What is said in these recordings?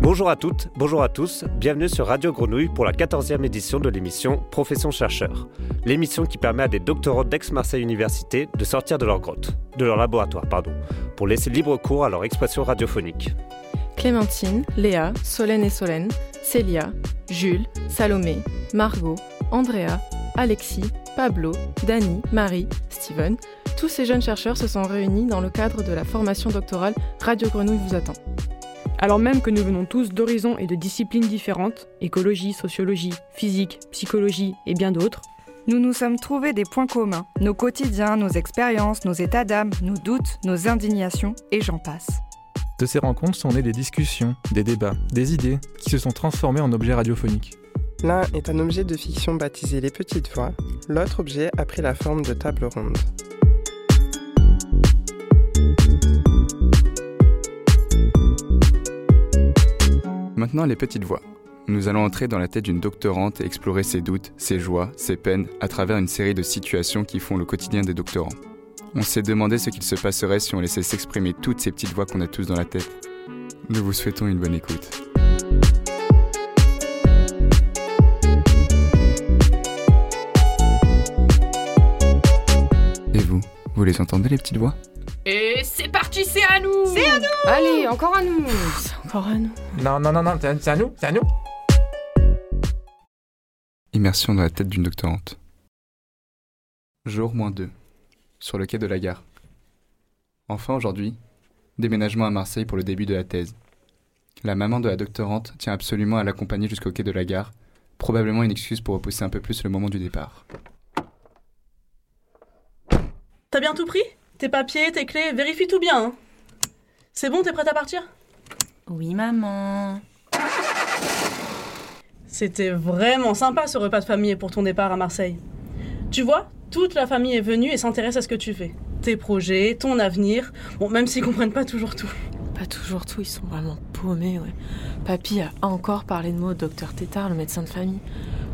Bonjour à toutes, bonjour à tous, bienvenue sur Radio Grenouille pour la 14e édition de l'émission Profession chercheur. L'émission qui permet à des doctorants d'Aix-Marseille Université de sortir de leur grotte, de leur laboratoire, pardon, pour laisser libre cours à leur expression radiophonique. Clémentine, Léa, Solène et Solène, Célia, Jules, Salomé, Margot, Andrea, Alexis, Pablo, Dani, Marie, Steven, tous ces jeunes chercheurs se sont réunis dans le cadre de la formation doctorale Radio Grenouille vous attend. Alors même que nous venons tous d'horizons et de disciplines différentes, écologie, sociologie, physique, psychologie et bien d'autres, nous nous sommes trouvés des points communs, nos quotidiens, nos expériences, nos états d'âme, nos doutes, nos indignations, et j'en passe. De ces rencontres sont nées des discussions, des débats, des idées qui se sont transformées en objets radiophoniques. L'un est un objet de fiction baptisé Les Petites Voix, l'autre objet a pris la forme de table ronde. Maintenant, les petites voix. Nous allons entrer dans la tête d'une doctorante et explorer ses doutes, ses joies, ses peines à travers une série de situations qui font le quotidien des doctorants. On s'est demandé ce qu'il se passerait si on laissait s'exprimer toutes ces petites voix qu'on a tous dans la tête. Nous vous souhaitons une bonne écoute. Et vous, vous les entendez les petites voix? Et c'est parti, c'est à nous C'est à nous Allez, encore à nous C'est encore à nous. Non, non, non, non, c'est à nous, c'est à nous. Immersion dans la tête d'une doctorante. Jour moins 2. Sur le quai de la gare. Enfin aujourd'hui, déménagement à Marseille pour le début de la thèse. La maman de la doctorante tient absolument à l'accompagner jusqu'au quai de la gare, probablement une excuse pour repousser un peu plus le moment du départ. T'as bien tout pris? Tes papiers, tes clés, vérifie tout bien. hein. C'est bon, t'es prête à partir? Oui, maman. C'était vraiment sympa ce repas de famille pour ton départ à Marseille. Tu vois, toute la famille est venue et s'intéresse à ce que tu fais. Tes projets, ton avenir. Bon, même s'ils comprennent pas toujours tout. Pas toujours tout, ils sont vraiment paumés, ouais. Papy a encore parlé de moi au docteur Tétard, le médecin de famille,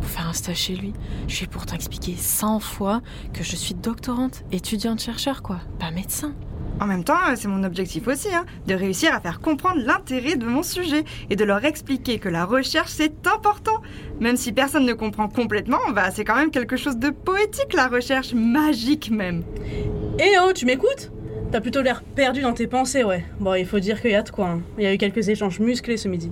pour faire un stage chez lui. Je lui ai pourtant expliqué 100 fois que je suis doctorante, étudiante-chercheur, quoi, pas médecin. En même temps, euh, c'est mon objectif aussi, hein, de réussir à faire comprendre l'intérêt de mon sujet et de leur expliquer que la recherche c'est important. Même si personne ne comprend complètement, bah, c'est quand même quelque chose de poétique la recherche, magique même. Eh oh, tu m'écoutes? T'as plutôt l'air perdu dans tes pensées, ouais. Bon, il faut dire qu'il y a de quoi. hein. Il y a eu quelques échanges musclés ce midi.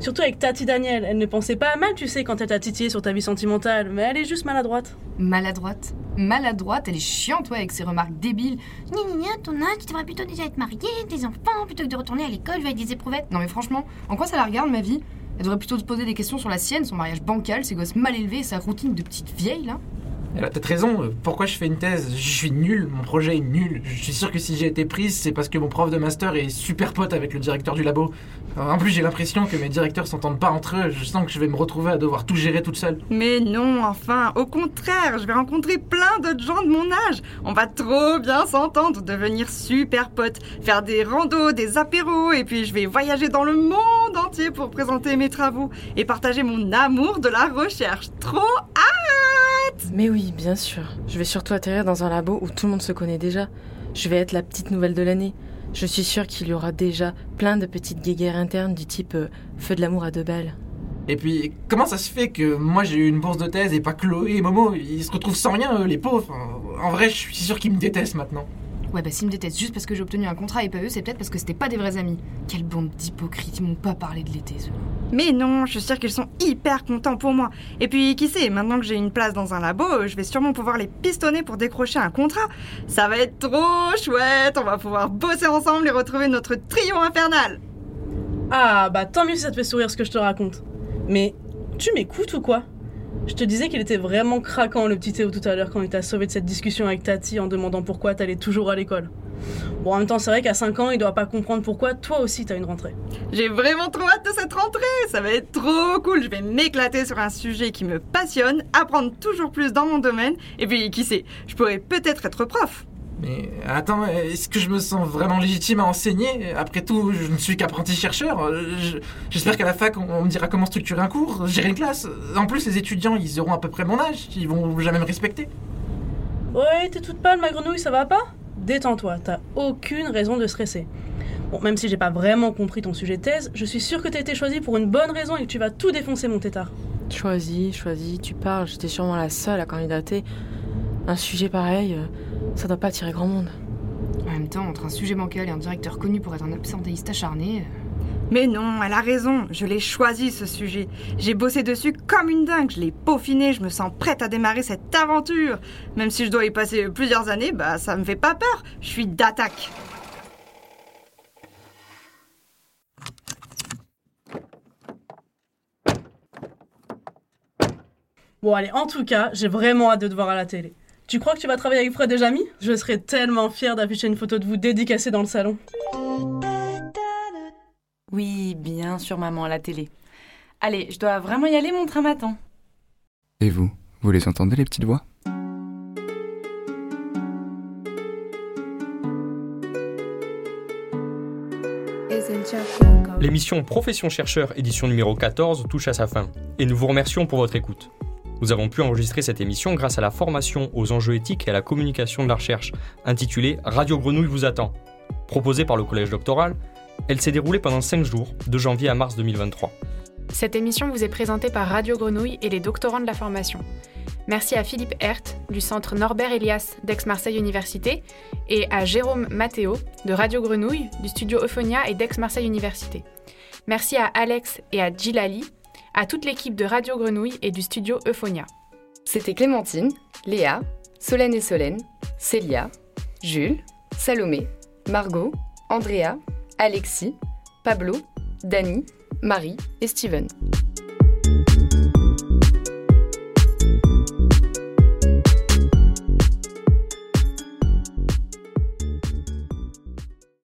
Surtout avec Tati Daniel. Elle ne pensait pas à mal, tu sais, quand elle t'a titillé sur ta vie sentimentale, mais elle est juste maladroite. Maladroite? Maladroite, elle est chiante, ouais, avec ses remarques débiles. Gna, ton âge, tu devrais plutôt déjà être marié, des enfants, plutôt que de retourner à l'école avec des éprouvettes. Non mais franchement, en quoi ça la regarde, ma vie? Elle devrait plutôt se poser des questions sur la sienne, son mariage bancal, ses gosses mal élevés, sa routine de petite vieille, là. Elle a peut-être raison. Pourquoi je fais une thèse? Je suis nul, mon projet est nul. Je suis sûr que si j'ai été prise, c'est parce que mon prof de master est super pote avec le directeur du labo. En plus, j'ai l'impression que mes directeurs s'entendent pas entre eux. Je sens que je vais me retrouver à devoir tout gérer toute seule. Mais non, enfin, au contraire, je vais rencontrer plein d'autres gens de mon âge. On va trop bien s'entendre, devenir super potes, faire des randos, des apéros, et puis je vais voyager dans le monde entier pour présenter mes travaux et partager mon amour de la recherche. Trop hâte Mais oui, bien sûr. Je vais surtout atterrir dans un labo où tout le monde se connaît déjà. Je vais être la petite nouvelle de l'année. Je suis sûre qu'il y aura déjà plein de petites guéguerres internes du type euh, feu de l'amour à deux balles. Et puis, comment ça se fait que moi j'ai eu une bourse de thèse et pas Chloé et Momo? Ils se retrouvent sans rien, eux, les pauvres. En vrai, je suis sûr qu'ils me détestent maintenant. Ouais, bah s'ils me détestent juste parce que j'ai obtenu un contrat et pas eux, c'est peut-être parce que c'était pas des vrais amis. Quelle bande d'hypocrites, ils m'ont pas parlé de l'été, ceux Mais non, je suis sûre qu'ils sont hyper contents pour moi. Et puis, qui sait, maintenant que j'ai une place dans un labo, euh, je vais sûrement pouvoir les pistonner pour décrocher un contrat. Ça va être trop chouette, on va pouvoir bosser ensemble et retrouver notre trio infernal. Ah, bah tant mieux si ça te fait sourire ce que je te raconte. Mais tu m'écoutes ou quoi? Je te disais qu'il était vraiment craquant le petit Théo tout à l'heure quand il t'a sauvé de cette discussion avec Tati en demandant pourquoi t'allais toujours à l'école. Bon, en même temps, c'est vrai qu'à 5 ans, il doit pas comprendre pourquoi toi aussi t'as une rentrée. J'ai vraiment trop hâte de cette rentrée, ça va être trop cool, je vais m'éclater sur un sujet qui me passionne, apprendre toujours plus dans mon domaine, et puis qui sait, je pourrais peut-être être prof. Mais attends, est-ce que je me sens vraiment légitime à enseigner? Après tout, je ne suis qu'apprenti chercheur. Je- J'espère qu'à la fac, on, on me dira comment structurer un cours, gérer une classe. En plus, les étudiants, ils auront à peu près mon âge. Ils vont jamais me respecter. Ouais, t'es toute pâle, ma grenouille, ça va pas? Détends-toi, t'as aucune raison de stresser. Bon, même si j'ai pas vraiment compris ton sujet de thèse, je suis sûre que t'as été choisi pour une bonne raison et que tu vas tout défoncer, mon tétard. Choisis, choisis, tu parles, j'étais sûrement la seule à candidater. Un sujet pareil, euh, ça doit pas attirer grand monde. En même temps, entre un sujet bancal et un directeur connu pour être un absentéiste acharné. euh, Mais non, elle a raison, je l'ai choisi ce sujet. J'ai bossé dessus comme une dingue, je l'ai peaufiné, je me sens prête à démarrer cette aventure. Même si je dois y passer plusieurs années, bah ça me fait pas peur, je suis d'attaque. Bon, allez, en tout cas, j'ai vraiment hâte de te voir à la télé. Tu crois que tu vas travailler avec Fred et Jamy? Je serais tellement fière d'afficher une photo de vous dédicacée dans le salon. Oui, bien sûr, maman, à la télé. Allez, je dois vraiment y aller, mon train m'attend. Et vous Vous les entendez, les petites voix? L'émission Profession chercheur édition numéro 14 touche à sa fin et nous vous remercions pour votre écoute. Nous avons pu enregistrer cette émission grâce à la formation aux enjeux éthiques et à la communication de la recherche intitulée Radio Grenouille vous attend. Proposée par le collège doctoral, elle s'est déroulée pendant 5 jours, de janvier à mars 2023. Cette émission vous est présentée par Radio Grenouille et les doctorants de la formation. Merci à Philippe Hert du centre Norbert Elias d'Aix-Marseille Université et à Jérôme Matteo de Radio Grenouille du studio Euphonia et d'Aix-Marseille Université. Merci à Alex et à Gilali, à toute l'équipe de Radio Grenouille et du studio Euphonia. C'était Clémentine, Léa, Solène et Solène, Célia, Jules, Salomé, Margot, Andrea, Alexis, Pablo, Dani, Marie et Steven.